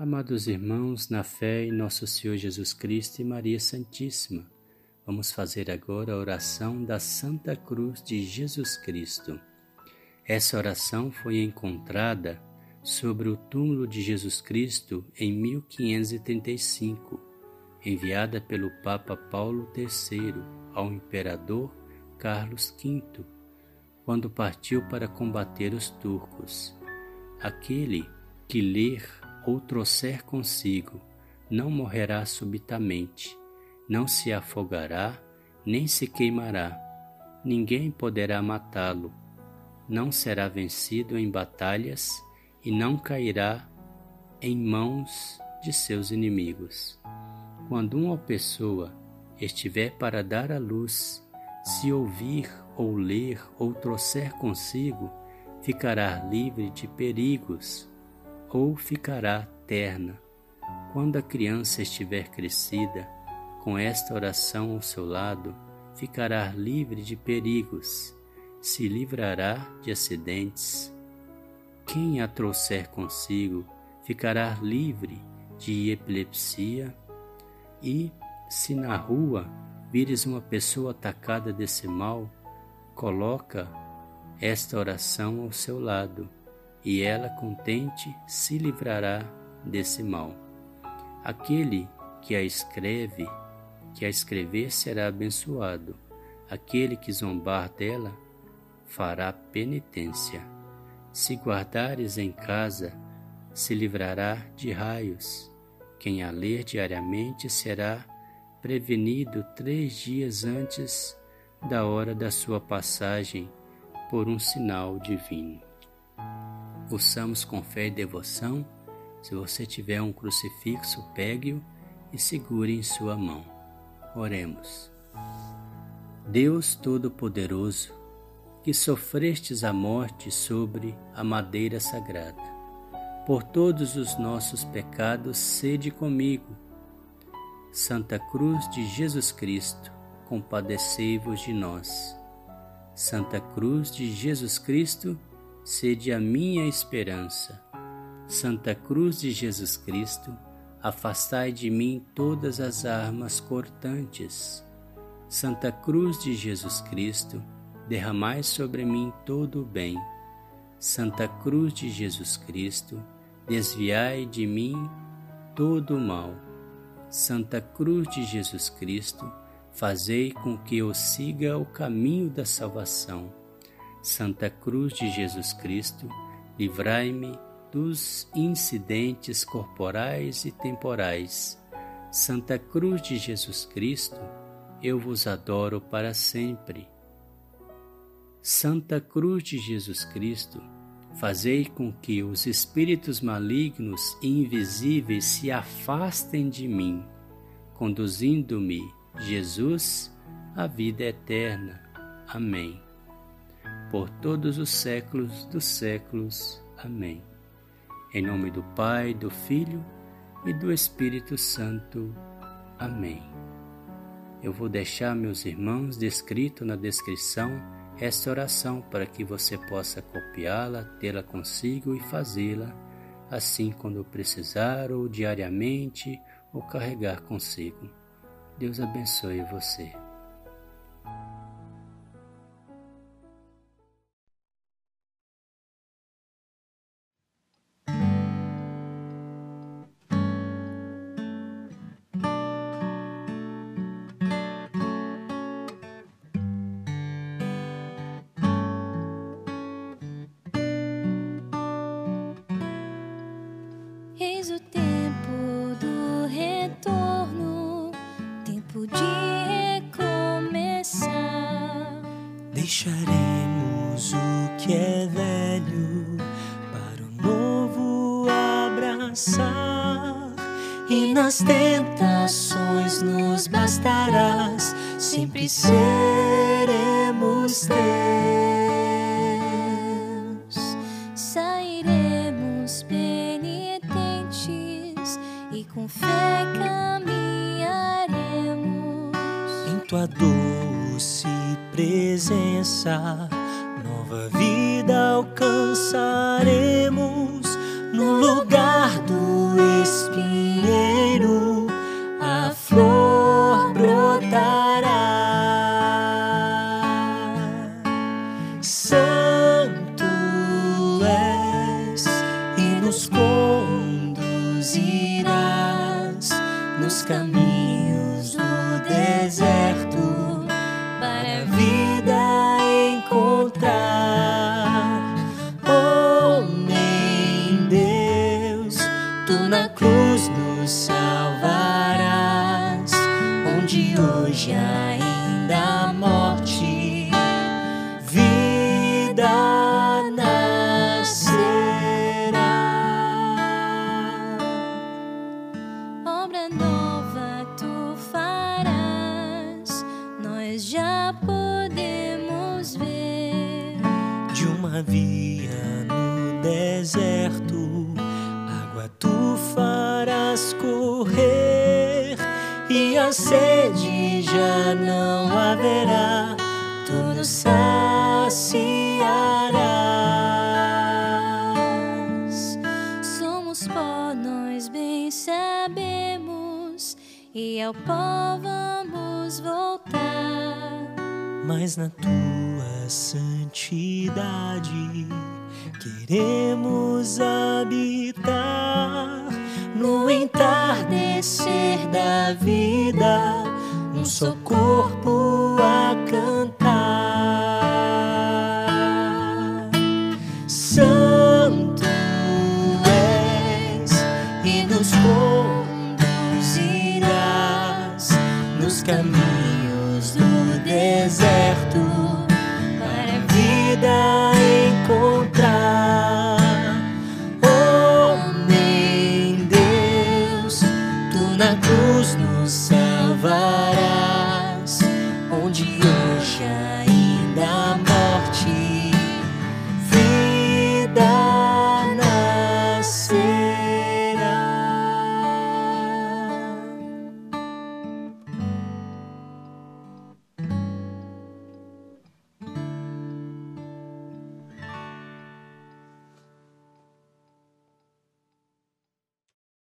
Amados irmãos, na fé em nosso Senhor Jesus Cristo e Maria Santíssima, vamos fazer agora a oração da Santa Cruz de Jesus Cristo. Essa oração foi encontrada sobre o túmulo de Jesus Cristo em 1535, enviada pelo Papa Paulo III ao imperador Carlos V, quando partiu para combater os turcos. Aquele que ler ou trouxer consigo, não morrerá subitamente, não se afogará, nem se queimará. Ninguém poderá matá-lo. Não será vencido em batalhas e não cairá em mãos de seus inimigos. Quando uma pessoa estiver para dar à luz, se ouvir ou ler ou trouxer consigo, ficará livre de perigos ou ficará terna. Quando a criança estiver crescida, com esta oração ao seu lado, ficará livre de perigos, se livrará de acidentes. Quem a trouxer consigo ficará livre de epilepsia e, se na rua vires uma pessoa atacada desse mal, coloca esta oração ao seu lado e ela contente se livrará desse mal. Aquele que a escreve, que a escrever será abençoado. Aquele que zombar dela fará penitência. Se guardares em casa, se livrará de raios. Quem a ler diariamente será prevenido três dias antes da hora da sua passagem por um sinal divino. Ouçamos com fé e devoção. Se você tiver um crucifixo, pegue-o e segure em sua mão. Oremos. Deus Todo-Poderoso, que sofrestes a morte sobre a madeira sagrada, por todos os nossos pecados, sede comigo. Santa Cruz de Jesus Cristo, compadecei-vos de nós. Santa Cruz de Jesus Cristo, sede a minha esperança. Santa Cruz de Jesus Cristo, afastai de mim todas as armas cortantes. Santa Cruz de Jesus Cristo, derramai sobre mim todo o bem. Santa Cruz de Jesus Cristo, desviai de mim todo o mal. Santa Cruz de Jesus Cristo, fazei com que eu siga o caminho da salvação. Santa Cruz de Jesus Cristo, livrai-me dos incidentes corporais e temporais. Santa Cruz de Jesus Cristo, eu vos adoro para sempre. Santa Cruz de Jesus Cristo, fazei com que os espíritos malignos e invisíveis se afastem de mim, conduzindo-me, Jesus, à vida eterna. Amém por todos os séculos dos séculos. Amém. Em nome do Pai, do Filho e do Espírito Santo. Amém. Eu vou deixar, meus irmãos, descrito na descrição esta oração para que você possa copiá-la, tê-la consigo e fazê-la assim quando precisar ou diariamente ou carregar consigo. Deus abençoe você. Deixaremos o que é velho para o novo abraçar, e nas tentações nos bastarás, sempre seremos teus. tua doce presença. Nova vida alcançaremos no lugar do espinheiro. A flor brotará. Santo és e nos conduzirás nos caminhos de uma via no deserto, água tu farás correr e a sede já não haverá, tu nos saciarás. Somos pó, nós bem sabemos, e ao pó vamos voltar. mas na tua santidade queremos habitar no entardecer da vida, um só corpo a cantar. Santo és e nos conduzirás nos caminhos nos salvarás, onde ainda há